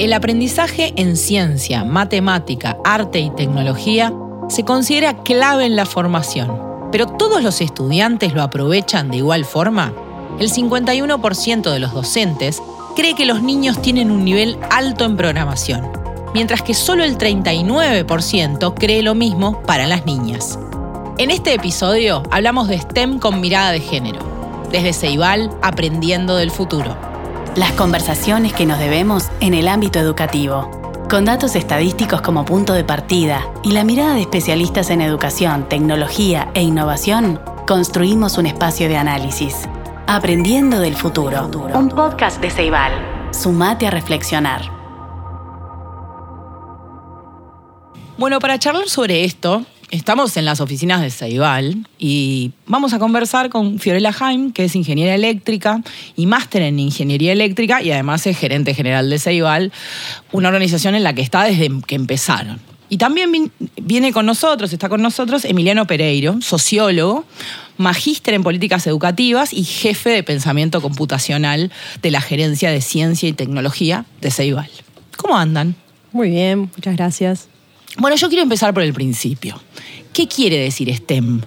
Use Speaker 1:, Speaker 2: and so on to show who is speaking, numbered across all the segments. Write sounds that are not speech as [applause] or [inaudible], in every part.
Speaker 1: El aprendizaje en ciencia, matemática, arte y tecnología se considera clave en la formación, pero ¿todos los estudiantes lo aprovechan de igual forma? El 51% de los docentes cree que los niños tienen un nivel alto en programación, mientras que solo el 39% cree lo mismo para las niñas. En este episodio hablamos de STEM con mirada de género, desde Ceibal aprendiendo del futuro.
Speaker 2: Las conversaciones que nos debemos en el ámbito educativo, con datos estadísticos como punto de partida y la mirada de especialistas en educación, tecnología e innovación, construimos un espacio de análisis. Aprendiendo del futuro, un podcast de Ceibal. Sumate a reflexionar.
Speaker 1: Bueno, para charlar sobre esto, Estamos en las oficinas de Ceibal y vamos a conversar con Fiorella Jaime, que es ingeniera eléctrica y máster en ingeniería eléctrica y además es gerente general de Ceibal, una organización en la que está desde que empezaron. Y también viene con nosotros, está con nosotros Emiliano Pereiro, sociólogo, magíster en políticas educativas y jefe de pensamiento computacional de la Gerencia de Ciencia y Tecnología de Ceibal. ¿Cómo andan?
Speaker 3: Muy bien, muchas gracias.
Speaker 1: Bueno, yo quiero empezar por el principio. ¿Qué quiere decir STEM?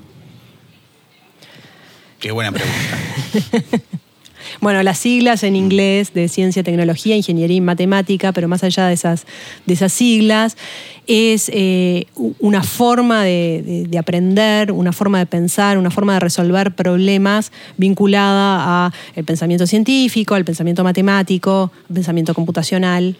Speaker 4: Qué buena pregunta. [laughs]
Speaker 3: bueno, las siglas en inglés de ciencia, tecnología, ingeniería y matemática, pero más allá de esas, de esas siglas, es eh, una forma de, aprender, una forma de pensar, una forma de resolver problemas vinculada al pensamiento científico, al pensamiento matemático, al pensamiento computacional.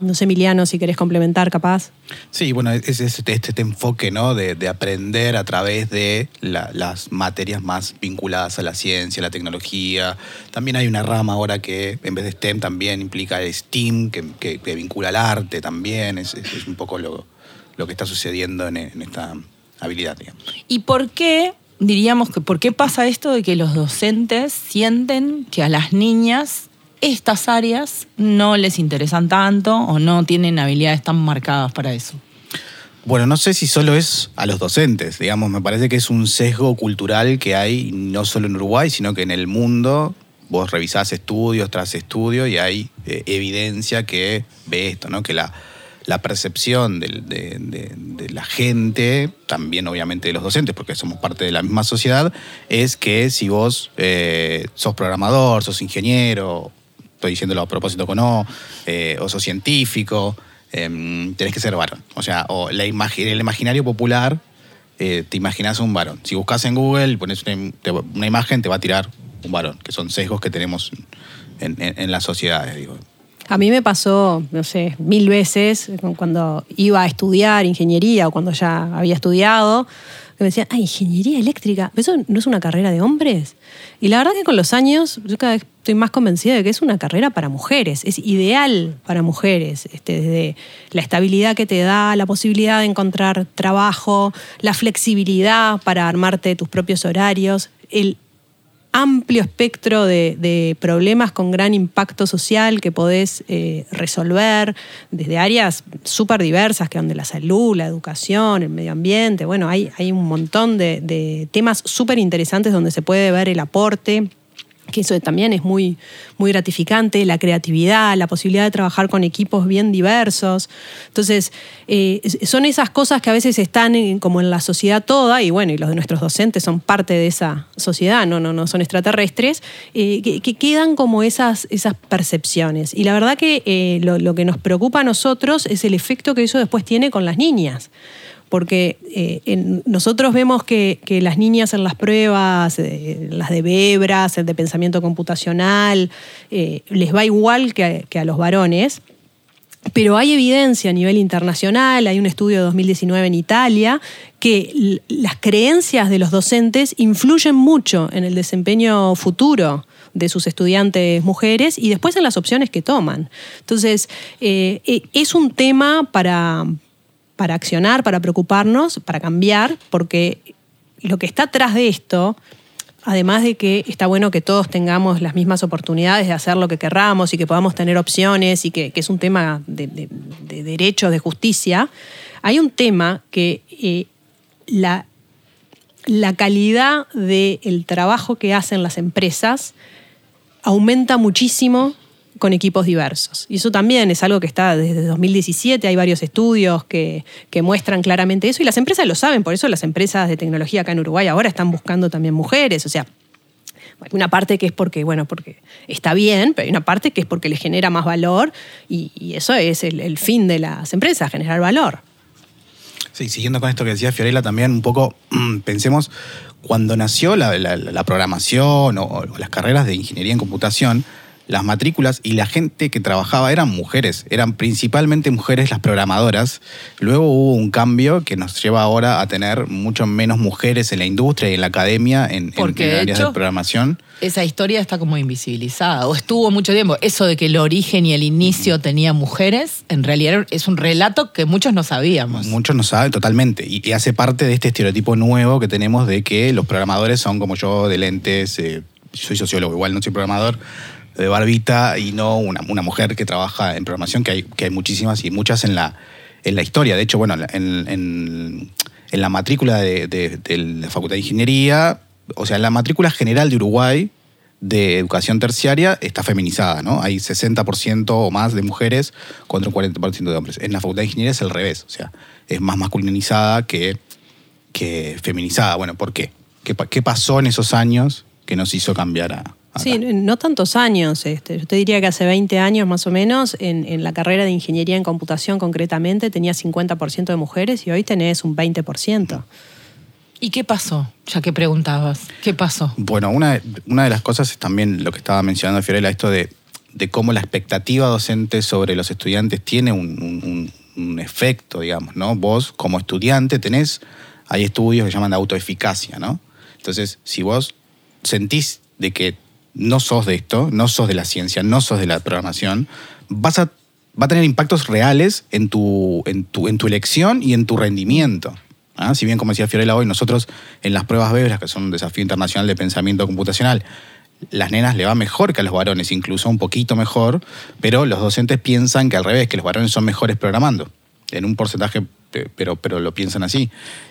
Speaker 3: No sé, Emiliano, si querés complementar, capaz.
Speaker 4: Sí, bueno, es, este, este, enfoque ¿no? de, aprender a través de las materias más vinculadas a la ciencia, la tecnología. También hay una rama ahora que en vez de STEM también implica el STEAM, que, vincula al arte también. Es, un poco lo, que está sucediendo en, en esta habilidad. Digamos.
Speaker 1: ¿Y por qué diríamos que por qué pasa esto de que los docentes sienten que a las niñas estas áreas no les interesan tanto o no tienen habilidades tan marcadas para eso?
Speaker 4: Bueno, no sé si solo es a los docentes, digamos, me parece que es un sesgo cultural que hay no solo en Uruguay, sino que en el mundo. Vos revisás estudios tras estudios y hay eh, evidencia que ve esto, ¿no? Que la, percepción de, la gente, también obviamente de los docentes, porque somos parte de la misma sociedad, es que si vos eh, sos programador, sos ingeniero estoy diciéndolo a propósito O, eh, o sos científico, em, tenés que ser varón. O sea, o la el imaginario popular, eh, te imaginas un varón. Si buscas en Google, pones una, imagen, te va a tirar un varón, que son sesgos que tenemos en, las sociedades.
Speaker 3: A mí me pasó, no sé, mil veces cuando iba a estudiar ingeniería o cuando ya había estudiado, que me decían, ah, ingeniería eléctrica, ¿eso no es una carrera de hombres? Y la verdad que con los años yo cada vez estoy más convencida de que es una carrera para mujeres, es ideal para mujeres, este, desde la estabilidad que te da, la posibilidad de encontrar trabajo, la flexibilidad para armarte tus propios horarios, el amplio espectro de, problemas con gran impacto social que podés eh, resolver desde áreas súper diversas, que son de la salud, la educación, el medio ambiente. Bueno, hay, hay un montón de, de temas súper interesantes donde se puede ver el aporte que eso también es muy, muy gratificante, la creatividad, la posibilidad de trabajar con equipos bien diversos. Entonces, eh, son esas cosas que a veces están como en la sociedad toda, y bueno, y los de nuestros docentes son parte de esa sociedad, no, no, no son extraterrestres, eh, que, quedan como esas, esas percepciones. Y la verdad que eh, lo, lo que nos preocupa a nosotros es el efecto que eso después tiene con las niñas porque eh, nosotros vemos que, las niñas en las pruebas, eh, las de Bebras, el de pensamiento computacional, eh, les va igual que a, los varones. Pero hay evidencia a nivel internacional, hay un estudio de 2019 en Italia, que las creencias de los docentes influyen mucho en el desempeño futuro de sus estudiantes mujeres y después en las opciones que toman. Entonces, es un tema para, para accionar, para preocuparnos, para cambiar, porque lo que está atrás de esto, además de que está bueno que todos tengamos las mismas oportunidades de hacer lo que querramos y que podamos tener opciones y que, es un tema de, derechos, de justicia, hay un tema que eh, la, la calidad del trabajo que hacen las empresas aumenta muchísimo con equipos diversos. Y eso también es algo que está desde 2017, hay varios estudios que, que, muestran claramente eso y las empresas lo saben, por eso las empresas de tecnología acá en Uruguay ahora están buscando también mujeres, o sea, una parte que es porque, bueno, porque está bien, pero hay una parte que es porque le genera más valor y, eso es el fin de las empresas, generar valor.
Speaker 4: Sí, siguiendo con esto que decía Fiorella, también un poco [clears throat] pensemos cuando nació la, programación o, las carreras de ingeniería en computación, las matrículas y la gente que trabajaba eran mujeres, eran principalmente mujeres las programadoras. Luego hubo un cambio que nos lleva ahora a tener mucho menos mujeres en la industria y en la academia en,
Speaker 1: en,
Speaker 4: áreas de programación.
Speaker 1: Esa historia está como invisibilizada, o estuvo mucho tiempo. Eso de que el origen y el inicio tenía mujeres, en realidad es un relato que muchos no sabíamos.
Speaker 4: Muchos no saben totalmente, y, hace parte de este estereotipo nuevo que tenemos de que los programadores son como yo, de lentes, eh, soy sociólogo, igual no soy programador, de barbita y no una, una, mujer que trabaja en programación, que hay, que hay muchísimas y muchas en la, en la historia. De hecho, bueno, en, en, la matrícula de, de, la Facultad de Ingeniería, o sea, la matrícula general de Uruguay de educación terciaria está feminizada, ¿no? Hay 60% o más de mujeres contra un 40% de hombres. En la Facultad de Ingeniería es al revés, o sea, es más masculinizada que, que feminizada. Bueno, ¿por qué? qué? ¿Qué pasó en esos años que nos hizo cambiar a,
Speaker 3: Sí, no tantos años. Este, yo te diría que hace 20 años más o menos, en, la carrera de ingeniería en computación concretamente, tenía 50% de mujeres y hoy tenés un 20%.
Speaker 1: ¿Y qué pasó? Ya que preguntabas, ¿qué pasó?
Speaker 4: Bueno, una, una de las cosas es también lo que estaba mencionando Fiorella, esto de, de cómo la expectativa docente sobre los estudiantes tiene un, un efecto, digamos, ¿no? Vos como estudiante tenés, hay estudios que llaman de autoeficacia, ¿no? Entonces, si vos sentís de que no sos de esto, no sos de la ciencia, no sos de la programación, vas a, va a tener impactos reales en tu, en tu, en tu elección y en tu rendimiento. ¿ah? Si bien, como decía Fiorella hoy, nosotros en las pruebas BEBRAS, que son un desafío internacional de pensamiento computacional, las nenas le va mejor que a los varones, incluso un poquito mejor, pero los docentes piensan que al revés, que los varones son mejores programando, en un porcentaje pero, pero lo piensan así.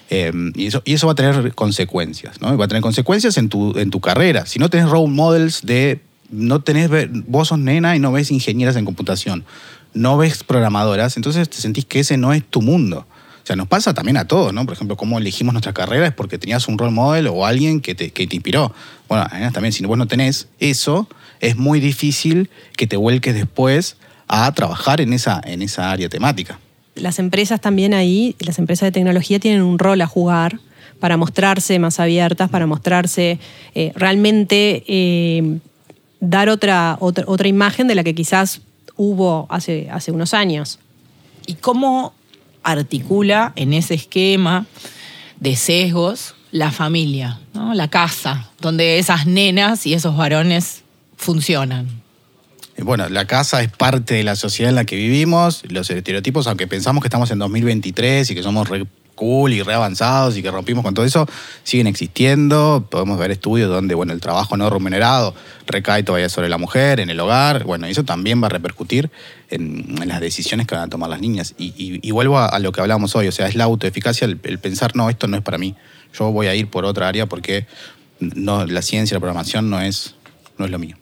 Speaker 4: Eh, y, eso, y eso va a tener consecuencias, ¿no? Va a tener consecuencias en tu, en tu carrera. Si no tenés role models de, no tenés, vos sos nena y no ves ingenieras en computación, no ves programadoras, entonces te sentís que ese no es tu mundo. O sea, nos pasa también a todos, ¿no? Por ejemplo, cómo elegimos nuestra carrera es porque tenías un role model o alguien que te, que te inspiró. Bueno, también, si vos no tenés eso, es muy difícil que te vuelques después a trabajar en esa, en esa área temática
Speaker 3: las empresas también ahí, las empresas de tecnología tienen un rol a jugar para mostrarse más abiertas, para mostrarse eh, realmente eh, dar otra, otra, otra, imagen de la que quizás hubo hace, hace unos años.
Speaker 1: ¿Y cómo articula en ese esquema de sesgos la familia, la casa, donde esas nenas y esos varones funcionan?
Speaker 4: Bueno, la casa es parte de la sociedad en la que vivimos, los estereotipos, aunque pensamos que estamos en 2023 y que somos re cool y re avanzados y que rompimos con todo eso, siguen existiendo. Podemos ver estudios donde, bueno, el trabajo no remunerado recae todavía sobre la mujer, en el hogar. Bueno, eso también va a repercutir en, las decisiones que van a tomar las niñas. Y, vuelvo a, lo que hablábamos hoy, o sea, es la autoeficacia, el, el pensar, no, esto no es para mí. Yo voy a ir por otra área porque no, la ciencia, la programación no es, no es lo mío.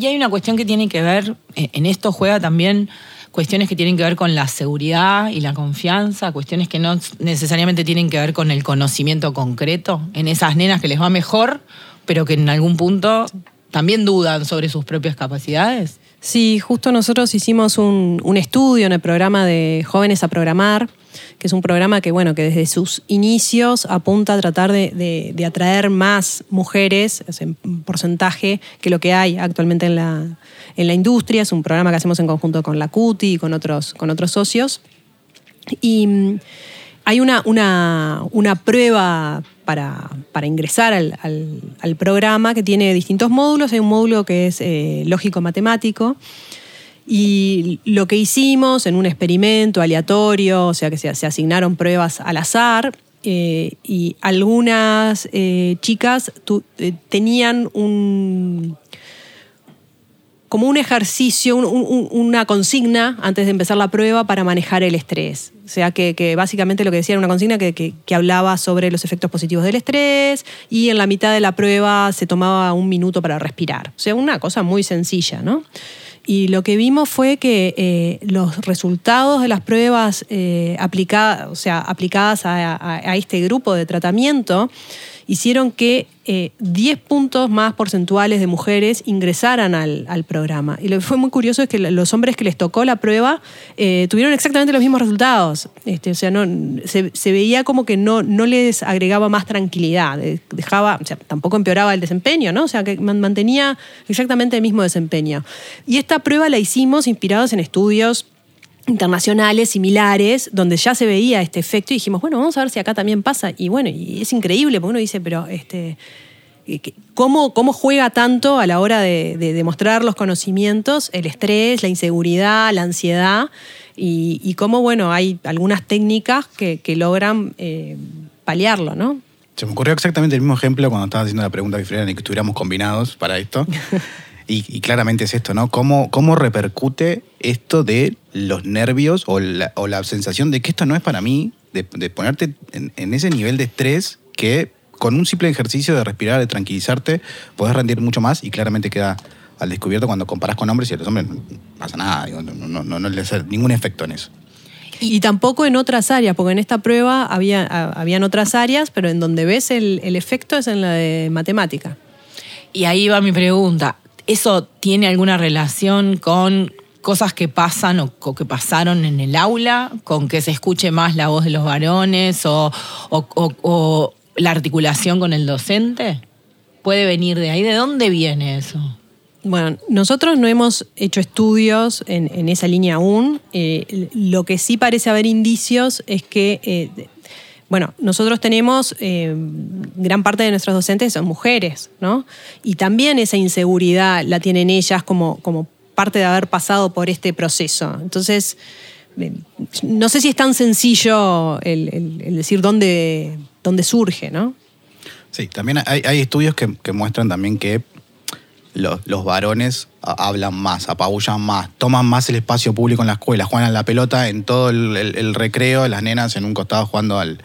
Speaker 1: Y hay una cuestión que tiene que ver, eh, en esto juega también cuestiones que tienen que ver con la seguridad y la confianza, cuestiones que no necesariamente tienen que ver con el conocimiento concreto, en esas nenas que les va mejor, pero que en algún punto también dudan sobre sus propias capacidades.
Speaker 3: Sí, justo nosotros hicimos un, un estudio en el programa de Jóvenes a Programar, que es un programa que, bueno, que desde sus inicios apunta a tratar de, atraer más mujeres, en porcentaje, que lo que hay actualmente en la, en la industria. Es un programa que hacemos en conjunto con la CUTI y con otros, con otros socios. Y mm, hay una, una, prueba para, ingresar al, programa que tiene distintos módulos. Hay un módulo que es eh, lógico-matemático, y lo que hicimos en un experimento aleatorio, o sea que se, asignaron pruebas al azar, eh, y algunas eh, chicas eh, tenían un como un ejercicio, una consigna antes de empezar la prueba para manejar el estrés. O sea, que, básicamente lo que decía era una consigna que, que, hablaba sobre los efectos positivos del estrés y en la mitad de la prueba se tomaba un minuto para respirar. O sea, una cosa muy sencilla, ¿no? Y lo que vimos fue que eh, los resultados de las pruebas eh, aplicadas, o sea, aplicadas a, este grupo de tratamiento hicieron que 10 eh, puntos más porcentuales de mujeres ingresaran al, programa. Y lo que fue muy curioso es que los hombres que les tocó la prueba eh, tuvieron exactamente los mismos resultados. Este, o sea, no, se, veía como que no, no les agregaba más tranquilidad, dejaba, o sea, tampoco empeoraba el desempeño, ¿no? O sea, que mantenía exactamente el mismo desempeño. Y esta prueba la hicimos inspirados en estudios internacionales similares donde ya se veía este efecto y dijimos, bueno, vamos a ver si acá también pasa. Y bueno, y es increíble, porque uno dice, pero este, eh, ¿cómo, cómo juega tanto a la hora de, demostrar los conocimientos el estrés, la inseguridad, la ansiedad? Y, cómo, bueno, hay algunas técnicas que, logran eh, paliarlo, ¿no?
Speaker 4: Se me ocurrió exactamente el mismo ejemplo cuando estaba haciendo la pregunta a y que estuviéramos combinados para esto. [laughs] Y, claramente es esto, ¿no? ¿Cómo, ¿Cómo repercute esto de los nervios o la, o la sensación de que esto no es para mí, de, ponerte en, ese nivel de estrés que con un simple ejercicio de respirar, de tranquilizarte, podés rendir mucho más y claramente queda al descubierto cuando comparas con hombres y a los hombres no pasa nada, no, no, no, le hace ningún efecto en eso.
Speaker 3: Y, tampoco en otras áreas, porque en esta prueba había, habían otras áreas, pero en donde ves el, el efecto es en la de matemática.
Speaker 1: Y ahí va mi pregunta. ¿Eso tiene alguna relación con cosas que pasan o, que pasaron en el aula, con que se escuche más la voz de los varones o, la articulación con el docente? ¿Puede venir de ahí? ¿De dónde viene eso?
Speaker 3: Bueno, nosotros no hemos hecho estudios en, esa línea aún. Eh, lo que sí parece haber indicios es que eh, bueno, nosotros tenemos, eh, gran parte de nuestros docentes son mujeres, ¿no? Y también esa inseguridad la tienen ellas como, como parte de haber pasado por este proceso. Entonces, eh, no sé si es tan sencillo el, decir dónde, dónde, surge, ¿no?
Speaker 4: Sí, también hay, estudios que, muestran también que los, varones hablan más, apabullan más, toman más el espacio público en la escuela, juegan la pelota en todo el recreo, las nenas en un costado jugando al,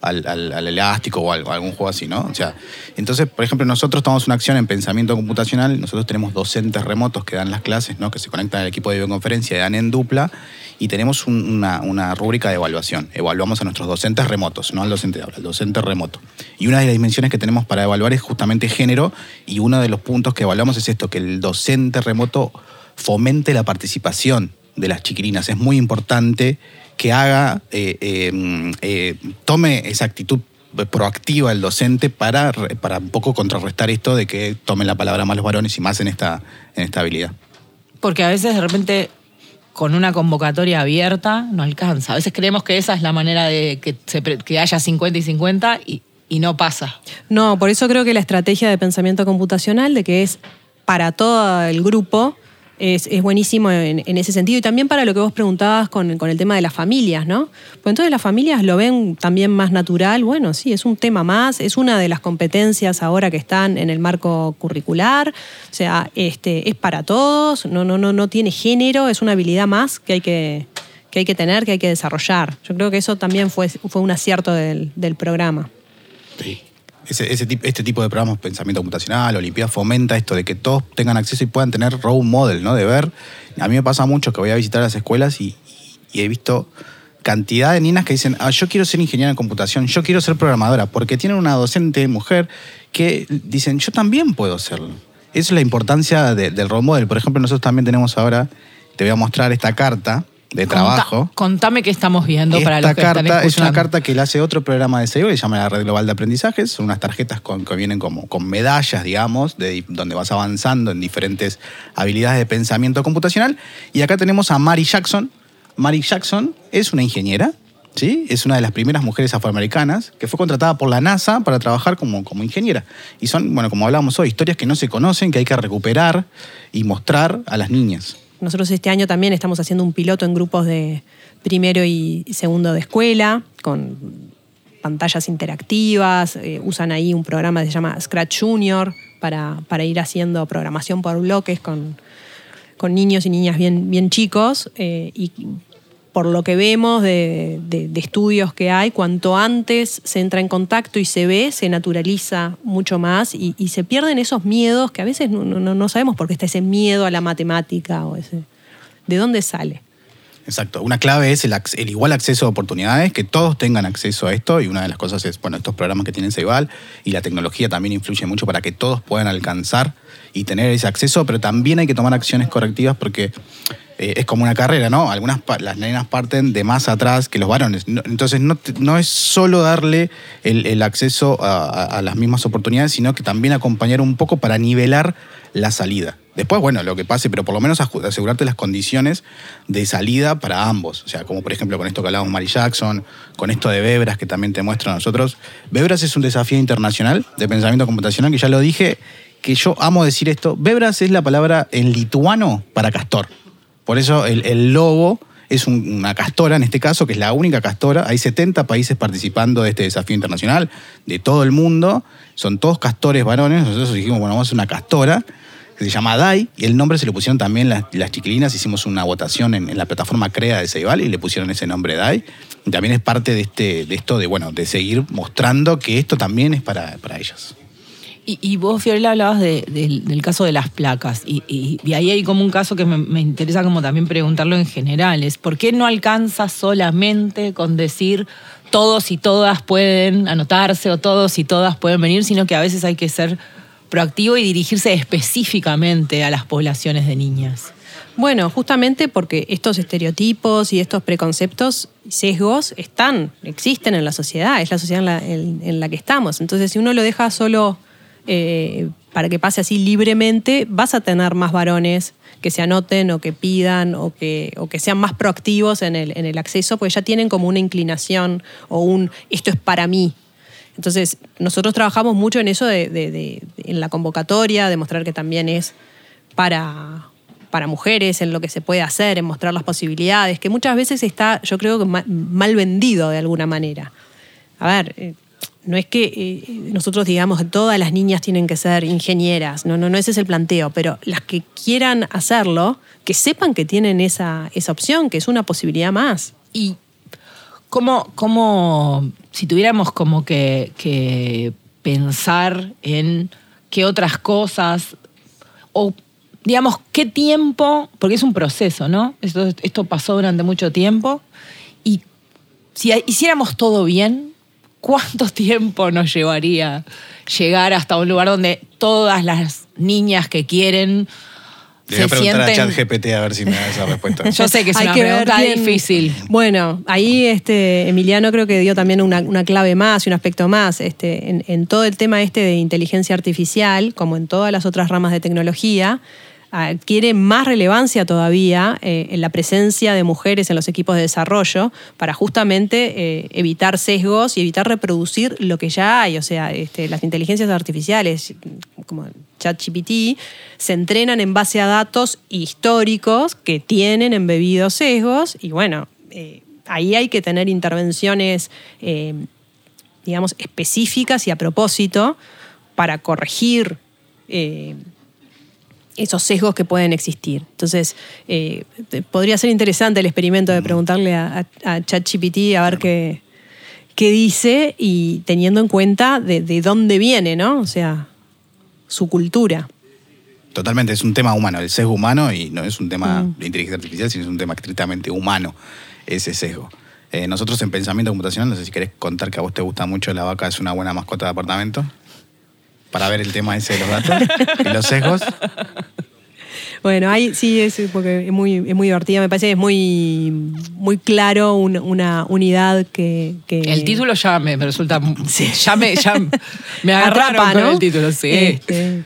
Speaker 4: al, elástico o, algún juego así, ¿no? O sea, entonces, por ejemplo, nosotros tomamos una acción en pensamiento computacional, nosotros tenemos docentes remotos que dan las clases, ¿no? Que se conectan al equipo de videoconferencia dan en dupla, y tenemos una, rúbrica de evaluación. Evaluamos a nuestros docentes remotos, no al docente de aula, al docente remoto. Y una de las dimensiones que tenemos para evaluar es justamente género, y uno de los puntos que evaluamos es esto, que el docente remoto fomente la participación de las chiquilinas. Es muy importante que haga, eh, eh, eh, tome esa actitud proactiva el docente para, para un poco contrarrestar esto de que tomen la palabra más los varones y más en esta, en esta habilidad.
Speaker 1: Porque a veces de repente con una convocatoria abierta no alcanza. A veces creemos que esa es la manera de que, que haya 50 y 50 y, y no pasa.
Speaker 3: No, por eso creo que la estrategia de pensamiento computacional, de que es para todo el grupo, es, buenísimo en, ese sentido. Y también para lo que vos preguntabas con, el tema de las familias, ¿no? Pues entonces las familias lo ven también más natural. Bueno, sí, es un tema más, es una de las competencias ahora que están en el marco curricular. O sea, este, es para todos, no, no, no, no tiene género, es una habilidad más que hay que, que hay que tener, que hay que desarrollar. Yo creo que eso también fue, fue un acierto del, del programa.
Speaker 4: Sí este tipo de programas, pensamiento computacional, Olimpiada, fomenta esto de que todos tengan acceso y puedan tener role model, ¿no? De ver. A mí me pasa mucho que voy a visitar las escuelas y, he visto cantidad de niñas que dicen, ah, yo quiero ser ingeniera en computación, yo quiero ser programadora, porque tienen una docente mujer que dicen, yo también puedo serlo. Esa es la importancia del role model. Por ejemplo, nosotros también tenemos ahora, te voy a mostrar esta carta de trabajo.
Speaker 1: contame qué estamos viendo para los que
Speaker 4: carta
Speaker 1: están
Speaker 4: Es una carta que le hace otro programa de SEO que se llama la Red Global de Aprendizajes. Son unas tarjetas con, que vienen como, con medallas, digamos, de, donde vas avanzando en diferentes habilidades de pensamiento computacional. Y acá tenemos a Mary Jackson. Mary Jackson es una ingeniera, ¿sí? Es una de las primeras mujeres afroamericanas que fue contratada por la NASA para trabajar como, como ingeniera. Y son, bueno, como hablábamos hoy, historias que no se conocen, que hay que recuperar y mostrar a las niñas.
Speaker 3: Nosotros este año también estamos haciendo un piloto en grupos de primero y segundo de escuela, con pantallas interactivas, eh, usan ahí un programa que se llama Scratch Junior para, para ir haciendo programación por bloques con, con niños y niñas bien, bien chicos. Eh, y por lo que vemos de, de- de estudios que hay, cuanto antes se entra en contacto y se ve, se naturaliza mucho más y, se pierden esos miedos que a veces no, no- no sabemos por qué está ese miedo a la matemática o ese. ¿De dónde sale?
Speaker 4: Exacto. Una clave es el, el igual acceso a oportunidades, que todos tengan acceso a esto. Y una de las cosas es, bueno, estos programas que tienen Ceibal y la tecnología también influye mucho para que todos puedan alcanzar y tener ese acceso, pero también hay que tomar acciones correctivas porque eh, es como una carrera, ¿no? Algunas las nenas parten de más atrás que los varones. Entonces no, no es solo darle el, acceso a las mismas oportunidades, sino que también acompañar un poco para nivelar la salida. Después, bueno, lo que pase, pero por lo menos asegurarte las condiciones de salida para ambos. O sea, como por ejemplo con esto que hablábamos Mary Jackson, con esto de Bebras que también te muestra a nosotros. Bebras es un desafío internacional de pensamiento computacional que ya lo dije, que yo amo decir esto. Bebras es la palabra en lituano para castor. Por eso el, el logo es un- una castora, en este caso, que es la única castora. Hay 70 países participando de este desafío internacional, de todo el mundo. Son todos castores varones. Nosotros dijimos, bueno, vamos a hacer una castora se llama DAI, y el nombre se lo pusieron también las, chiquilinas. Hicimos una votación en, la plataforma CREA de Ceibal y le pusieron ese nombre DAI. También es parte de, este, de esto de, bueno, de seguir mostrando que esto también es para, para ellas.
Speaker 1: Y, y vos, Fiorella, hablabas de- del, caso de las placas. Y, ahí hay como un caso que me, me interesa como también preguntarlo en general. ¿por qué no alcanza solamente con decir todos y todas pueden anotarse o todos y todas pueden venir, sino que a veces hay que ser proactivo y dirigirse específicamente a las poblaciones de niñas?
Speaker 3: Bueno, justamente porque estos estereotipos y estos preconceptos sesgos están, existen en la sociedad, es la sociedad en la, en- en la que estamos. Entonces, si uno lo deja solo eh, para que pase así libremente, vas a tener más varones que se anoten o que pidan o que, o que sean más proactivos en el, en el acceso, porque ya tienen como una inclinación o un esto es para mí. Entonces, nosotros trabajamos mucho en eso de, en la convocatoria, de mostrar que también es para, para mujeres, en lo que se puede hacer, en mostrar las posibilidades, que muchas veces está, yo creo mal vendido de alguna manera. A ver, eh, no es que eh, nosotros digamos que todas las niñas tienen que ser ingenieras, no, no, no ese es el planteo, pero las que quieran hacerlo, que sepan que tienen esa, esa opción, que es una posibilidad más.
Speaker 1: Y cómo, cómo si tuviéramos como que, que pensar en qué otras cosas, o digamos, qué tiempo, porque es un proceso, ¿no? Esto, esto pasó durante mucho tiempo, y si hiciéramos todo bien, ¿cuánto [laughs] tiempo nos llevaría llegar hasta un lugar donde todas las niñas que quieren
Speaker 4: Le voy a preguntar a. ChatGPT a ver si me da esa respuesta. [laughs]
Speaker 1: Yo sé que es
Speaker 3: Hay
Speaker 1: una
Speaker 3: que ver
Speaker 1: pregunta
Speaker 3: bien-
Speaker 1: difícil.
Speaker 3: Bueno, ahí este, Emiliano creo que dio también una, una clave más y un aspecto más. Este, en, en todo el tema este de inteligencia artificial, como en todas las otras ramas de tecnología, adquiere más relevancia todavía eh, en la presencia de mujeres en los equipos de desarrollo para justamente eh, evitar sesgos y evitar reproducir lo que ya hay. O sea, este, las inteligencias artificiales, como ChatGPT, se entrenan en base a datos históricos que tienen embebidos sesgos y bueno, eh, ahí hay que tener intervenciones, digamos, específicas y a propósito para corregir esos sesgos que pueden existir. Entonces, eh, podría ser interesante el experimento de preguntarle a, a- a ChatGPT a ver qué, qué dice y teniendo en cuenta de, de dónde viene, ¿no? O sea, su cultura.
Speaker 4: Totalmente, es un tema humano, el sesgo humano y no es un tema de inteligencia artificial, sino es un tema estrictamente humano, ese sesgo. Eh, nosotros en pensamiento computacional, no sé si querés contar que a vos te gusta mucho la vaca, es una buena mascota de apartamento, para ver el tema ese de los datos y los sesgos.
Speaker 3: Bueno, ahí sí es porque es muy, es muy divertida, me parece que es muy, muy claro un- una unidad que, que-
Speaker 1: El título ya me, me resulta. Ya me, ya me [laughs] agarraron
Speaker 3: atrapa,
Speaker 1: con
Speaker 3: ¿no?
Speaker 1: el título, sí.
Speaker 3: Este,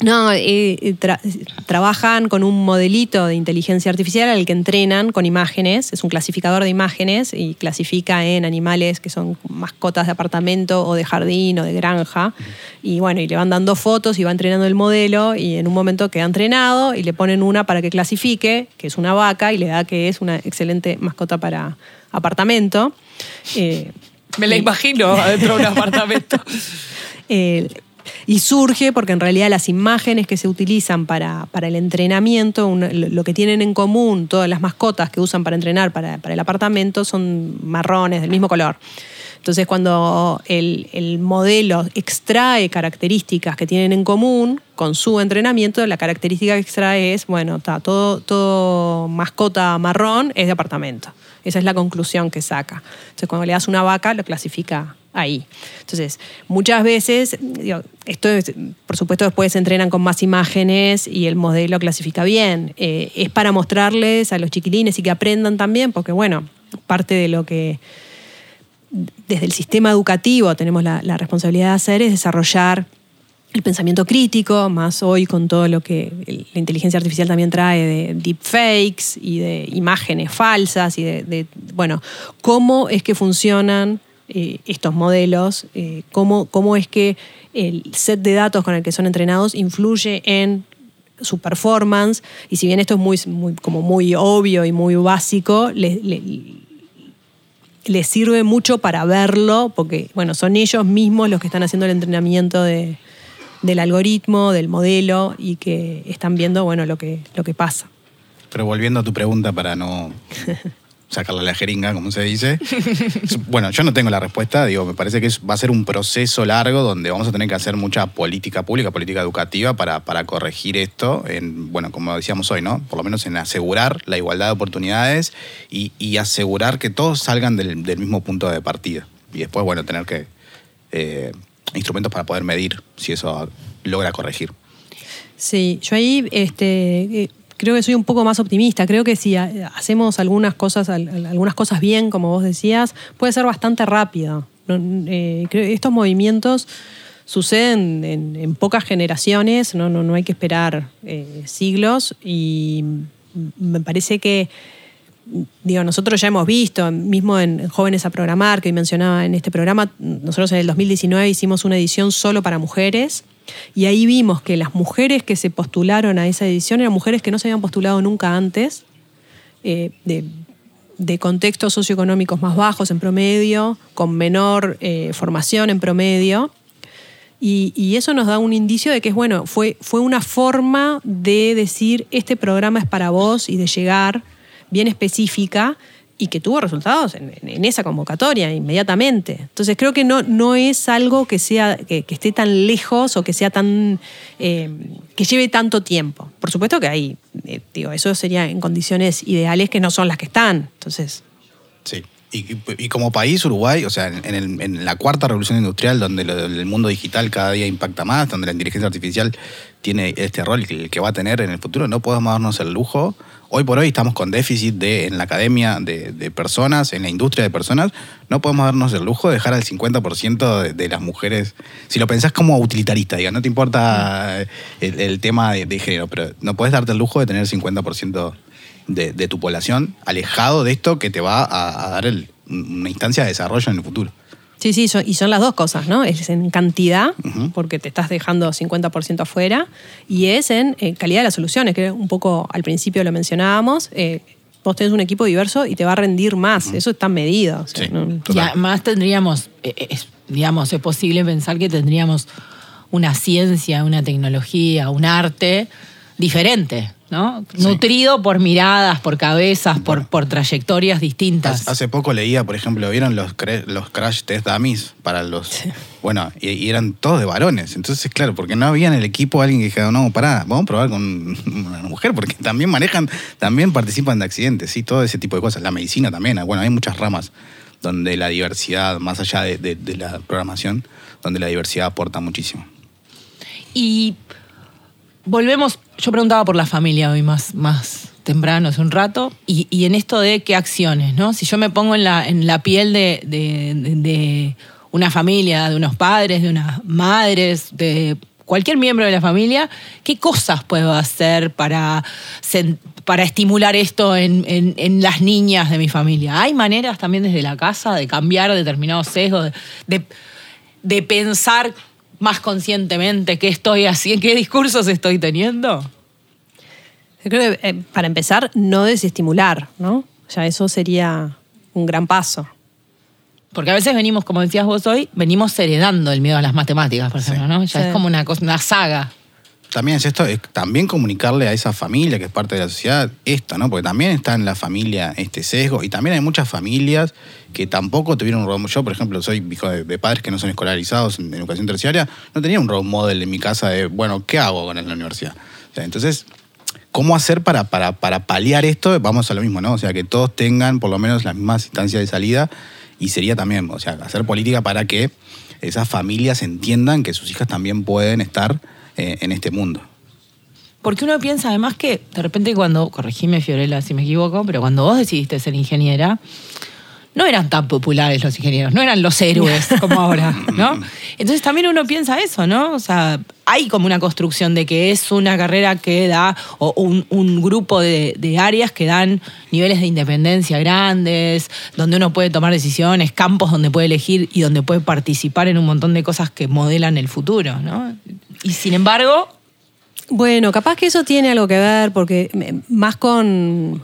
Speaker 3: no, eh, tra- trabajan con un modelito de inteligencia artificial al que entrenan con imágenes. Es un clasificador de imágenes y clasifica en animales que son mascotas de apartamento o de jardín o de granja. Y bueno, y le van dando fotos y va entrenando el modelo y en un momento queda entrenado y le ponen una para que clasifique, que es una vaca, y le da que es una excelente mascota para apartamento. Eh,
Speaker 1: me la imagino adentro de un [laughs] apartamento.
Speaker 3: eh, Y surge porque en realidad las imágenes que se utilizan para, para el entrenamiento, lo que tienen en común todas las mascotas que usan para entrenar para, para el apartamento son marrones del mismo color. Entonces, cuando el, el modelo extrae características que tienen en común con su entrenamiento, la característica que extrae es, bueno, está todo, todo mascota marrón es de apartamento. Esa es la conclusión que saca. Entonces, cuando le das una vaca, lo clasifica ahí. Entonces, muchas veces, esto es- por supuesto después se entrenan con más imágenes y el modelo clasifica bien. Eh, es para mostrarles a los chiquilines y que aprendan también, porque bueno, parte de lo que desde el sistema educativo tenemos la, responsabilidad de hacer es desarrollar el pensamiento crítico, más hoy con todo lo que la inteligencia artificial también trae de deepfakes y de imágenes falsas y de, bueno, cómo es que funcionan eh, estos modelos, eh, cómo, cómo es que el set de datos con el que son entrenados influye en su performance y si bien esto es muy, muy- como muy obvio y muy básico, le- le- les sirve mucho para verlo, porque bueno, son ellos mismos los que están haciendo el entrenamiento de- del algoritmo, del modelo, y que están viendo bueno, lo, que, lo que pasa.
Speaker 4: Pero volviendo a tu pregunta para no [laughs] sacarle la jeringa, como se dice. bueno, yo no tengo la respuesta, digo, me parece que va a ser un proceso largo donde vamos a tener que hacer mucha política pública, política educativa para, para corregir esto, en, bueno, como decíamos hoy, ¿no? Por lo menos en asegurar la igualdad de oportunidades y, y asegurar que todos salgan del, del mismo punto de partida. Y después, bueno, tener que eh, instrumentos para poder medir si eso logra corregir.
Speaker 3: Sí, yo ahí este, eh, creo que soy un poco más optimista. Creo que si ha- hacemos algunas cosas, al- al- algunas cosas bien, como vos decías, puede ser bastante rápido. Eh, estos movimientos suceden en, en pocas generaciones, no, no, no hay que esperar eh, siglos y me parece que digo, nosotros ya hemos visto, mismo en Jóvenes a Programar, que mencionaba en este programa, nosotros en el 2019 hicimos una edición solo para mujeres y ahí vimos que las mujeres que se postularon a esa edición eran mujeres que no se habían postulado nunca antes, eh, de, contextos socioeconómicos más bajos en promedio, con menor eh, formación en promedio. Y, y eso nos da un indicio de que es bueno, fue, fue una forma de decir este programa es para vos y de llegar bien específica y que tuvo resultados en, esa convocatoria inmediatamente. Entonces creo que no, no es algo que, sea, que, que esté tan lejos o que sea tan. eh, que lleve tanto tiempo. Por supuesto que hay, eh, digo, eso sería en condiciones ideales que no son las que están. Entonces,
Speaker 4: Sí. Y, como país, Uruguay, o sea, en, la cuarta revolución industrial, donde el mundo digital cada día impacta más, donde la inteligencia artificial tiene este rol que, va a tener en el futuro, no podemos darnos el lujo. Hoy por hoy estamos con déficit en la academia de, personas, en la industria de personas. No podemos darnos el lujo de dejar al 50% de, de las mujeres. Si lo pensás como utilitarista, diga, no te importa el, tema de, de género, pero no puedes darte el lujo de tener 50% de, de tu población alejado de esto que te va a, a dar el- una instancia de desarrollo en el futuro.
Speaker 3: Sí, sí, y son las dos cosas, ¿no? Es en cantidad, porque te estás dejando 50% afuera, y es en eh, calidad de las soluciones, que un poco al principio lo mencionábamos. eh, vos tenés un equipo diverso y te va a rendir más, eso está medido. o sea,
Speaker 4: Sí.
Speaker 3: no-
Speaker 1: Y además tendríamos, eh, eh, es- digamos, es posible pensar que tendríamos una ciencia, una tecnología, un arte diferente, ¿no?
Speaker 4: Sí.
Speaker 1: Nutrido por miradas, por cabezas, por, por trayectorias distintas.
Speaker 4: Hace- poco leía, por ejemplo, ¿vieron los, los crash test dummies para los... Bueno, y, y eran todos de varones. Entonces, claro, porque no había en el equipo alguien que dijera, no, pará, vamos a probar con una mujer, porque también manejan, también participan de accidentes, sí, todo ese tipo de cosas. La medicina también, bueno, hay muchas ramas donde la diversidad, más allá de, de- de la programación, donde la diversidad aporta muchísimo.
Speaker 1: Y volvemos, yo preguntaba por la familia hoy más, más temprano, hace un rato, y, y en esto de qué acciones, ¿no? Si yo me pongo en la, en la piel de, de- una familia, de unos padres, de unas madres, de cualquier miembro de la familia, ¿qué cosas puedo hacer para, para estimular esto en, en- las niñas de mi familia? ¿Hay maneras también desde la casa de cambiar determinados sesgos, de- de pensar más conscientemente qué estoy haciendo, qué discursos estoy teniendo?
Speaker 3: Yo creo que eh, para empezar, no desestimular, ¿no? Ya eso sería un gran paso.
Speaker 1: Porque a veces venimos, como decías vos hoy, venimos heredando el miedo a las matemáticas, por ejemplo, ¿no? Ya
Speaker 3: Sí.
Speaker 1: es como una, cosa, una saga.
Speaker 4: También es esto, es también comunicarle a esa familia que es parte de la sociedad esto, ¿no? Porque también está en la familia este sesgo y también hay muchas familias que tampoco tuvieron un model. Yo, por ejemplo, soy hijo de, padres que no son escolarizados en, educación terciaria, no tenía un role model en mi casa de, bueno, ¿qué hago con la universidad? Entonces, ¿cómo hacer para, para, para paliar esto? Vamos a lo mismo, ¿no? O sea, que todos tengan por lo menos las mismas instancias de salida y sería también, o sea, hacer política para que esas familias entiendan que sus hijas también pueden estar eh, en este mundo.
Speaker 1: Porque uno piensa además que de repente cuando, corregime Fiorella si me equivoco, pero cuando vos decidiste ser ingeniera, no eran tan populares los ingenieros, no eran los héroes [laughs] como ahora, ¿no? Entonces también uno piensa eso, ¿no? O sea, hay como una construcción de que es una carrera que da, o un, un grupo de, de áreas que dan niveles de independencia grandes, donde uno puede tomar decisiones, campos donde puede elegir y donde puede participar en un montón de cosas que modelan el futuro, ¿no? Y sin embargo,
Speaker 3: Bueno, capaz que eso tiene algo que ver, porque eh, más con,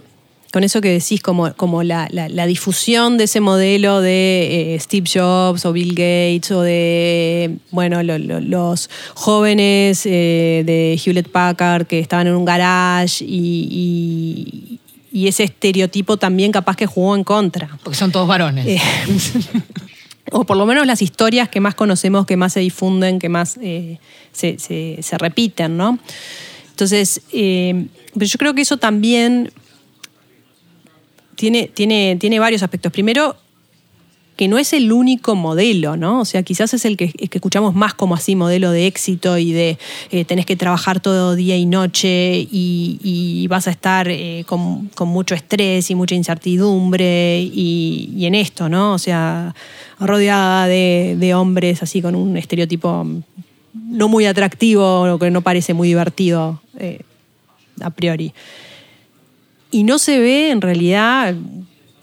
Speaker 3: con eso que decís, como, como la, la- la difusión de ese modelo de eh, Steve Jobs o Bill Gates o de, bueno, lo- lo- los jóvenes eh, de Hewlett Packard que estaban en un garage y, y- y ese estereotipo también capaz que jugó en contra.
Speaker 1: porque son todos varones.
Speaker 3: Eh, [laughs] o por lo menos las historias que más conocemos, que más se difunden, que más eh, se, se- se repiten, ¿no? Entonces, eh, pero yo creo que eso también tiene, tiene, tiene varios aspectos. Primero, que no es el único modelo, ¿no? O sea, quizás es el que, escuchamos más como así, modelo de éxito y de eh, tenés que trabajar todo día y noche y, vas a estar eh, con, con mucho estrés y mucha incertidumbre y, en esto, ¿no? O sea, rodeada de, hombres así con un estereotipo no muy atractivo, que no parece muy divertido eh, a priori. Y no se ve en realidad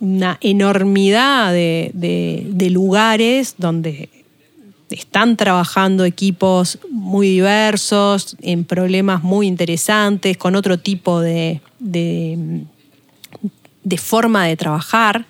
Speaker 3: una enormidad de, de- lugares donde están trabajando equipos muy diversos, en problemas muy interesantes, con otro tipo de- de forma de trabajar,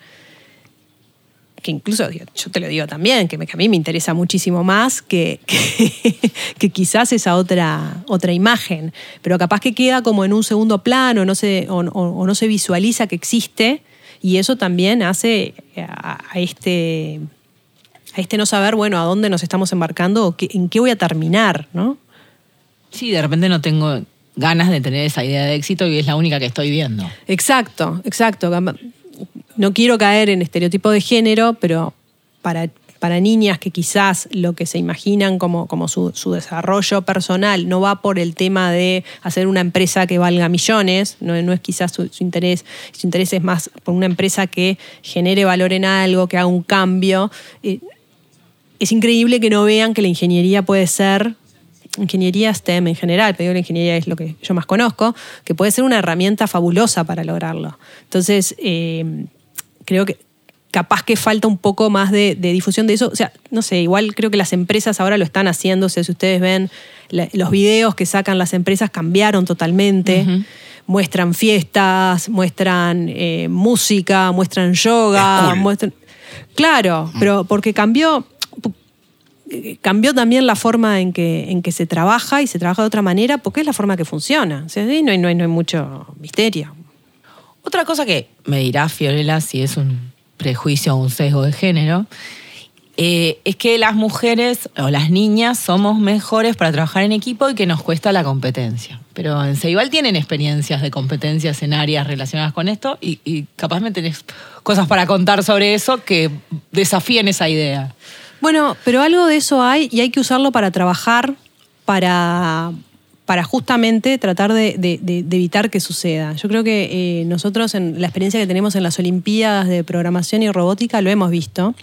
Speaker 3: que incluso yo te lo digo también, que, me- que a mí me interesa muchísimo más que, [laughs] que, que quizás esa otra, otra imagen, pero capaz que queda como en un segundo plano, no se, o, o- o no se visualiza que existe, y eso también hace a, a este, a este no saber, bueno, a dónde nos estamos embarcando o qué- en qué voy a terminar, ¿no?
Speaker 1: Sí, de repente no tengo ganas de tener esa idea de éxito y es la única que estoy viendo.
Speaker 3: Exacto, exacto. No quiero caer en estereotipo de género, pero para, para niñas que quizás lo que se imaginan como, como su, su desarrollo personal no va por el tema de hacer una empresa que valga millones, no, no es quizás su, interés, su interés es más por una empresa que genere valor en algo, que haga un cambio. Eh, es increíble que no vean que la ingeniería puede ser ingeniería STEM en general, pero digo, la ingeniería es lo que yo más conozco, que puede ser una herramienta fabulosa para lograrlo. Entonces, eh, creo que capaz que falta un poco más de, de, difusión de eso. O sea, no sé, igual creo que las empresas ahora lo están haciendo. O sea, si ustedes ven la, los videos que sacan las empresas cambiaron totalmente. Uh -huh. Muestran fiestas, muestran eh, música, muestran yoga,
Speaker 4: cool.
Speaker 3: muestran... Claro, pero porque cambió cambió también la forma en que, en que se trabaja y se trabaja de otra manera porque es la forma que funciona. O no, hay, no, hay, no hay mucho misterio.
Speaker 1: Otra cosa que me dirá Fiorella si es un prejuicio o un sesgo de género, eh, es que las mujeres o las niñas somos mejores para trabajar en equipo y que nos cuesta la competencia. Pero en Ceibal tienen experiencias de competencias en áreas relacionadas con esto y, y capaz me tenés cosas para contar sobre eso que desafíen esa idea.
Speaker 3: Bueno, pero algo de eso hay y hay que usarlo para trabajar, para, para justamente tratar de, evitar que suceda. Yo creo que eh, nosotros en la experiencia que tenemos en las Olimpiadas de Programación y Robótica lo hemos visto.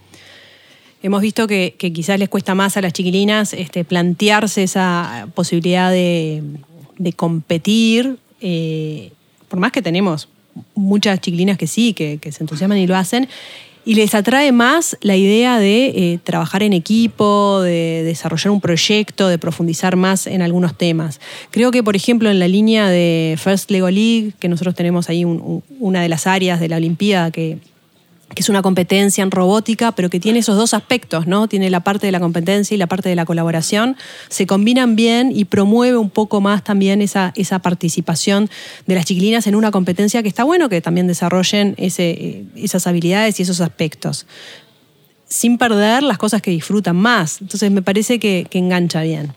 Speaker 3: Hemos visto que, quizás les cuesta más a las chiquilinas este, plantearse esa posibilidad de, de competir, eh, por más que tenemos muchas chiquilinas que sí, que, que se entusiasman y lo hacen, y les atrae más la idea de eh, trabajar en equipo, de desarrollar un proyecto, de profundizar más en algunos temas. Creo que, por ejemplo, en la línea de First Lego League, que nosotros tenemos ahí un, un, una de las áreas de la Olimpiada que, que es una competencia en robótica, pero que tiene esos dos aspectos, ¿no? Tiene la parte de la competencia y la parte de la colaboración, se combinan bien y promueve un poco más también esa, esa participación de las chiquilinas en una competencia que está bueno que también desarrollen ese, eh, esas habilidades y esos aspectos, sin perder las cosas que disfrutan más. Entonces me parece que, que engancha bien.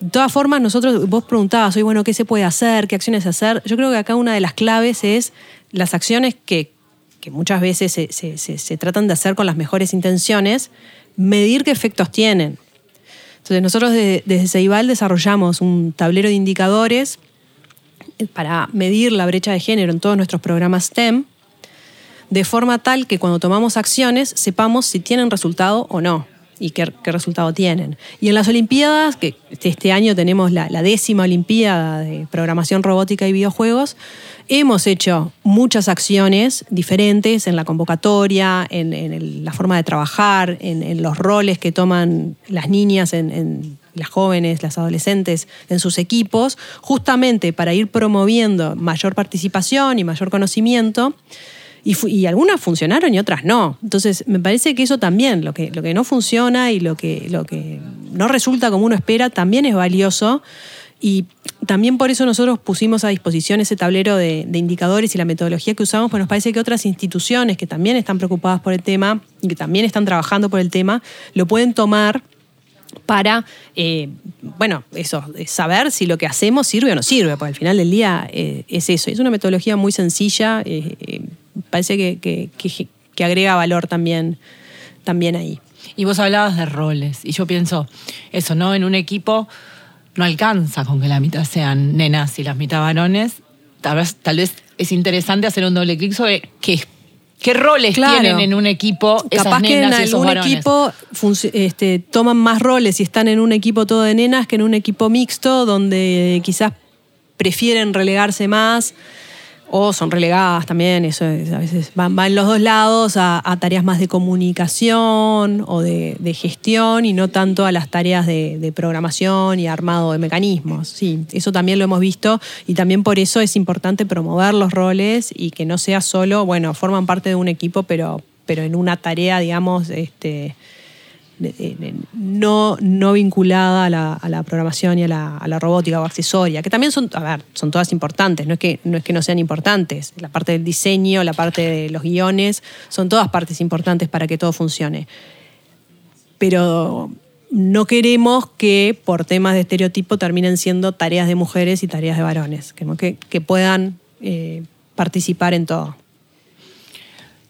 Speaker 3: De todas formas, nosotros, vos preguntabas, hoy, bueno, ¿qué se puede hacer? ¿Qué acciones hacer? Yo creo que acá una de las claves es las acciones que que muchas veces se, tratan de hacer con las mejores intenciones, medir qué efectos tienen. Entonces nosotros desde Ceibal desarrollamos un tablero de indicadores para medir la brecha de género en todos nuestros programas STEM, de forma tal que cuando tomamos acciones sepamos si tienen resultado o no y qué, resultado tienen. Y en las Olimpiadas, que este año tenemos la, décima Olimpiada de Programación Robótica y Videojuegos, hemos hecho muchas acciones diferentes en la convocatoria, en, la forma de trabajar, en, los roles que toman las niñas, en, las jóvenes, las adolescentes en sus equipos, justamente para ir promoviendo mayor participación y mayor conocimiento. Y, algunas funcionaron y otras no. Entonces, me parece que eso también, lo que, lo que no funciona y lo que, lo que no resulta como uno espera, también es valioso. Y también por eso nosotros pusimos a disposición ese tablero de, indicadores y la metodología que usamos, pues nos parece que otras instituciones que también están preocupadas por el tema y que también están trabajando por el tema, lo pueden tomar para, eh, bueno, eso, saber si lo que hacemos sirve o no sirve, porque al final del día eh, es eso. Es una metodología muy sencilla, eh, parece que, que, agrega valor también, también ahí.
Speaker 1: Y vos hablabas de roles, y yo pienso, eso, ¿no? En un equipo no alcanza con que la mitad sean nenas y las mitad varones. Tal vez, tal vez es interesante hacer un doble clic sobre qué, qué roles tienen en un equipo esas
Speaker 3: Capaz
Speaker 1: nenas
Speaker 3: que en algún equipo este, toman más roles y están en un equipo todo de nenas que en un equipo mixto donde quizás prefieren relegarse más o son relegadas también, eso a veces van, en los dos lados a, tareas más de comunicación o de, gestión y no tanto a las tareas de, programación y armado de mecanismos. Sí, eso también lo hemos visto y también por eso es importante promover los roles y que no sea solo, bueno, forman parte de un equipo, pero, pero en una tarea, digamos, este, no, no vinculada a la, programación y a la, robótica o accesoria, que también son, a ver, son todas importantes, no es, que, no es que no sean importantes. La parte del diseño, la parte de los guiones, son todas partes importantes para que todo funcione. Pero no queremos que por temas de estereotipo terminen siendo tareas de mujeres y tareas de varones, que, que puedan eh, participar en todo.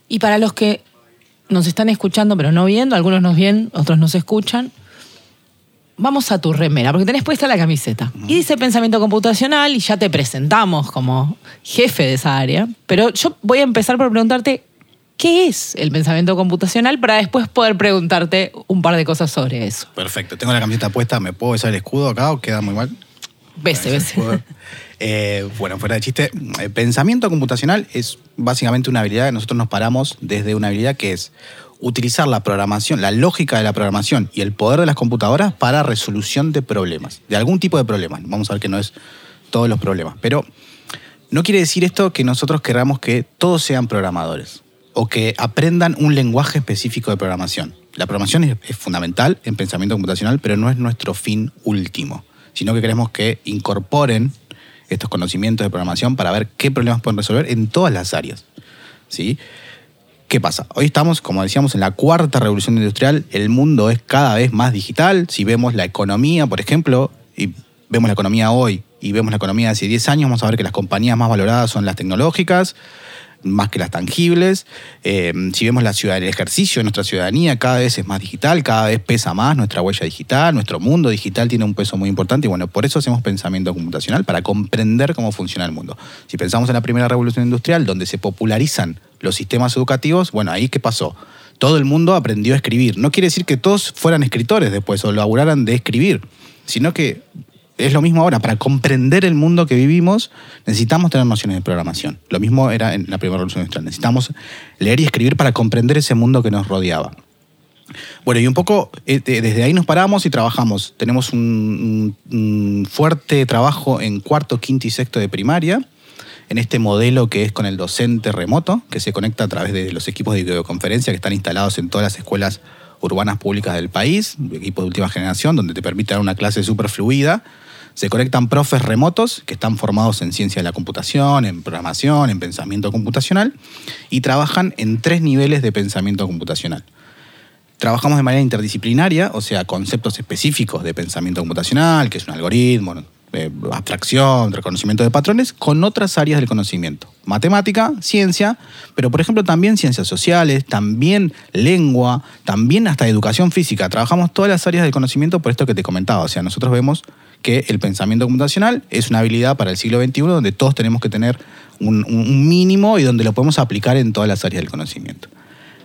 Speaker 1: Y para los que nos están escuchando pero no viendo, algunos nos ven, otros nos escuchan. Vamos a tu remera, porque tenés puesta la camiseta. Y dice pensamiento computacional y ya te presentamos como jefe de esa área. Pero yo voy a empezar por preguntarte, ¿qué es el pensamiento computacional para después poder preguntarte un par de cosas sobre eso?
Speaker 4: Perfecto, tengo la camiseta puesta, ¿me puedo besar el escudo acá o queda muy mal?
Speaker 1: Bese, bese.
Speaker 4: Eh, bueno, fuera de chiste, el pensamiento computacional es básicamente una habilidad que nosotros nos paramos desde una habilidad que es utilizar la programación, la lógica de la programación y el poder de las computadoras para resolución de problemas, de algún tipo de problemas. Vamos a ver que no es todos los problemas, pero no quiere decir esto que nosotros queramos que todos sean programadores o que aprendan un lenguaje específico de programación. La programación es fundamental en pensamiento computacional, pero no es nuestro fin último, sino que queremos que incorporen estos conocimientos de programación para ver qué problemas pueden resolver en todas las áreas. ¿sí? ¿Qué pasa? Hoy estamos, como decíamos, en la cuarta revolución industrial. El mundo es cada vez más digital. Si vemos la economía, por ejemplo, y vemos la economía hoy y vemos la economía de hace 10 años, vamos a ver que las compañías más valoradas son las tecnológicas, más que las tangibles. Eh, si vemos la ciudad, el ejercicio de nuestra ciudadanía cada vez es más digital, cada vez pesa más nuestra huella digital, nuestro mundo digital tiene un peso muy importante y bueno, por eso hacemos pensamiento computacional, para comprender cómo funciona el mundo. Si pensamos en la primera revolución industrial, donde se popularizan los sistemas educativos, bueno, ahí qué pasó? Todo el mundo aprendió a escribir. No quiere decir que todos fueran escritores después o laburaran de escribir, sino que es lo mismo ahora. Para comprender el mundo que vivimos, necesitamos tener nociones de programación. Lo mismo era en la primera revolución industrial. Necesitamos leer y escribir para comprender ese mundo que nos rodeaba. Bueno, y un poco eh, desde ahí nos paramos y trabajamos. Tenemos un, fuerte trabajo en cuarto, quinto y sexto de primaria. en este modelo que es con el docente remoto, que se conecta a través de los equipos de videoconferencia que están instalados en todas las escuelas urbanas públicas del país, equipos de última generación, donde te permite dar una clase súper fluida. Se conectan profes remotos que están formados en ciencia de la computación, en programación, en pensamiento computacional, y trabajan en tres niveles de pensamiento computacional. Trabajamos de manera interdisciplinaria, o sea, conceptos específicos de pensamiento computacional, que es un algoritmo, eh, abstracción, reconocimiento de patrones, con otras áreas del conocimiento. Matemática, ciencia, pero por ejemplo también ciencias sociales, también lengua, también hasta educación física. Trabajamos todas las áreas del conocimiento por esto que te comentaba. O sea, nosotros vemos que el pensamiento computacional es una habilidad para el siglo XXI donde todos tenemos que tener un, un mínimo y donde lo podemos aplicar en todas las áreas del conocimiento.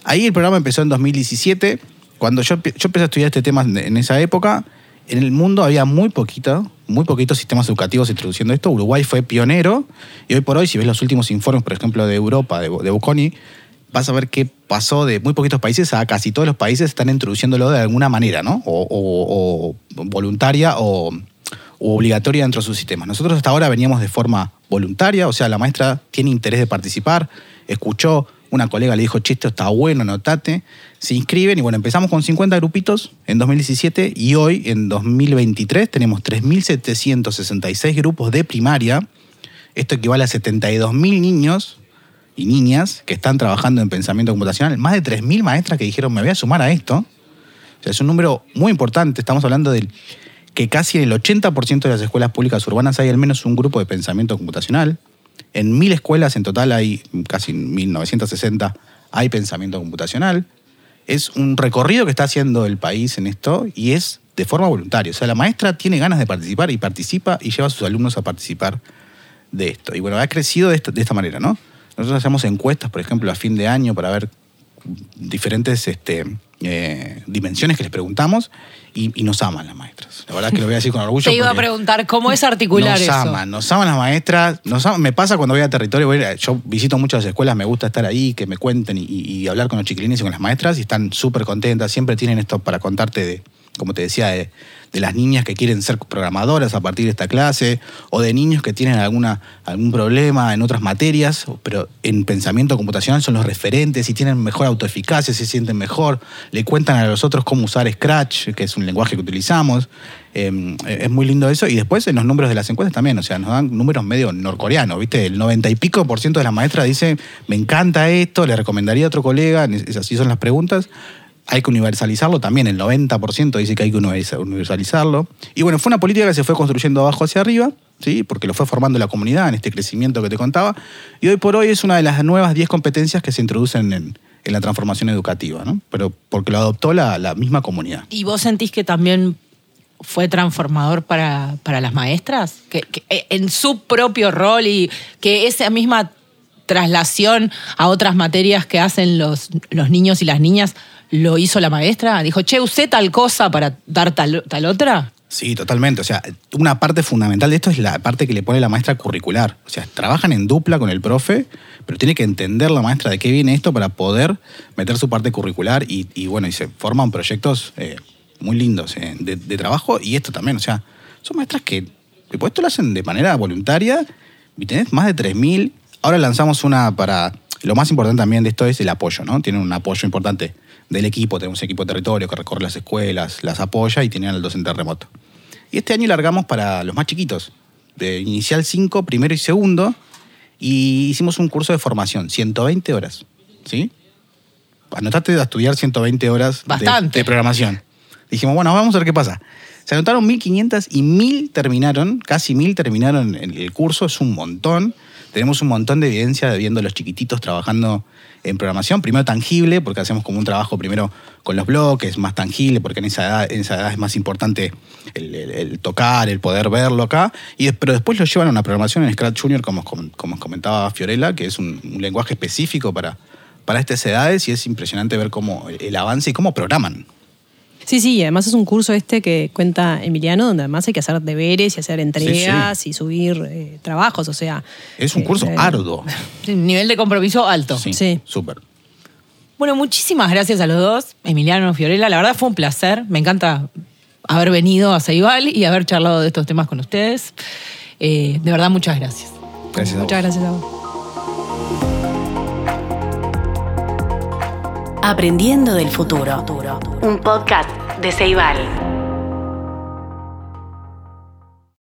Speaker 4: Ahí el programa empezó en 2017. Cuando yo, yo empecé a estudiar este tema en esa época, en el mundo había muy poquito, muy poquitos sistemas educativos introduciendo esto. Uruguay fue pionero y hoy por hoy, si ves los últimos informes, por ejemplo, de Europa, de, de Bocconi, vas a ver qué pasó de muy poquitos países a casi todos los países están introduciéndolo de alguna manera, ¿no? O voluntaria o, o obligatoria dentro de sus sistemas. Nosotros hasta ahora veníamos de forma voluntaria, o sea, la maestra tiene interés de participar, escuchó, una colega le dijo, che, esto está bueno, anotate, se inscriben y bueno, empezamos con 50 grupitos en 2017 y hoy, en 2023, tenemos 3.766 grupos de primaria. Esto equivale a 72.000 niños y niñas que están trabajando en pensamiento computacional. Más de 3.000 maestras que dijeron, me voy a sumar a esto. O sea, es un número muy importante. Estamos hablando de que casi en el 80% de las escuelas públicas urbanas hay al menos un grupo de pensamiento computacional. En mil escuelas en total hay, casi 1960, hay pensamiento computacional. Es un recorrido que está haciendo el país en esto y es de forma voluntaria. O sea, la maestra tiene ganas de participar y participa y lleva a sus alumnos a participar de esto. Y bueno, ha crecido de esta, manera, ¿no? Nosotros hacemos encuestas, por ejemplo, a fin de año para ver diferentes este, eh, dimensiones que les preguntamos y, y nos aman las maestras. La verdad es que lo voy a decir con [laughs] orgullo.
Speaker 1: Te iba a preguntar cómo es articular
Speaker 4: nos
Speaker 1: eso.
Speaker 4: aman, nos aman las maestras. Nos aman- me pasa cuando voy a territorio, voy a- yo visito muchas escuelas, me gusta estar ahí, que me cuenten y, y hablar con los chiquilines y con las maestras y están súper contentas. Siempre tienen esto para contarte de, como te decía, de, de las niñas que quieren ser programadoras a partir de esta clase o de niños que tienen alguna, algún problema en otras materias, pero en pensamiento computacional son los referentes y tienen mejor autoeficacia, se sienten mejor, le cuentan a los otros cómo usar Scratch, que es un lenguaje que utilizamos. Eh, es muy lindo eso. Y después en los números de las encuestas también, o sea, nos dan números medio norcoreanos, ¿viste? El 90 y pico por ciento de las maestras dice, me encanta esto, le recomendaría a otro colega, así son las preguntas. Hay que universalizarlo también, el 90% dice que hay que universa- universalizarlo. Y bueno, fue una política que se fue construyendo abajo hacia arriba, ¿sí? porque lo fue formando la comunidad en este crecimiento que te contaba. Y hoy por hoy es una de las nuevas 10 competencias que se introducen en, en la transformación educativa, ¿no? pero porque lo adoptó la, la misma comunidad.
Speaker 1: ¿Y vos sentís que también fue transformador para, para las maestras? Que, eh, en su propio rol y que esa misma traslación a otras materias que hacen los, los niños y las niñas lo hizo la maestra? Dijo, che, usé tal cosa para dar tal, tal otra.
Speaker 4: Sí, totalmente. O sea, una parte fundamental de esto es la parte que le pone la maestra curricular. O sea, trabajan en dupla con el profe, pero tiene que entender la maestra de qué viene esto para poder meter su parte curricular y, bueno, y se forman proyectos eh, muy lindos eh, de, trabajo y esto también. O sea, son maestras que después esto lo hacen de manera voluntaria y tenés más de 3.000. Ahora lanzamos una para... Lo más importante también de esto es el apoyo, ¿no? Tienen un apoyo importante del equipo. Tenemos un equipo de territorio que recorre las escuelas, las apoya y tienen al docente remoto. Y este año largamos para los más chiquitos, de inicial 5, primero y segundo, y hicimos un curso de formación, 120 horas, ¿sí? Anotate a estudiar 120 horas de-
Speaker 1: Bastante.
Speaker 4: De, programación. Dijimos, bueno, vamos a ver qué pasa. Se anotaron 1.500 y 1.000 terminaron, casi 1.000 terminaron el curso, es un montón. Tenemos un montón de evidencia de viendo a los chiquititos trabajando en programación. Primero tangible, porque hacemos como un trabajo primero con los bloques, más tangible, porque en esa edad, en esa edad es más importante el, tocar, el poder verlo acá. Y, pero después lo llevan a una programación en Scratch Junior, como, como, comentaba Fiorella, que es un, un lenguaje específico para, para estas edades y es impresionante ver cómo el avance y cómo programan.
Speaker 3: Sí, sí, y además es un curso este que cuenta Emiliano, donde además hay que hacer deberes y hacer entregas y subir eh, trabajos, o sea...
Speaker 4: Es un
Speaker 3: eh,
Speaker 4: curso
Speaker 3: eh,
Speaker 4: arduo. [laughs]
Speaker 1: Nivel de compromiso alto.
Speaker 4: Sí,
Speaker 3: Sí.
Speaker 4: súper.
Speaker 1: Bueno, muchísimas gracias a los dos, Emiliano Fiorella. La verdad fue un placer. Me encanta haber venido a Ceibal y haber charlado de estos temas con ustedes. Eh, de verdad, muchas gracias.
Speaker 4: Gracias a
Speaker 3: Muchas
Speaker 4: vos.
Speaker 3: gracias a vos.
Speaker 2: Aprendiendo del futuro. Un podcast de Ceibal.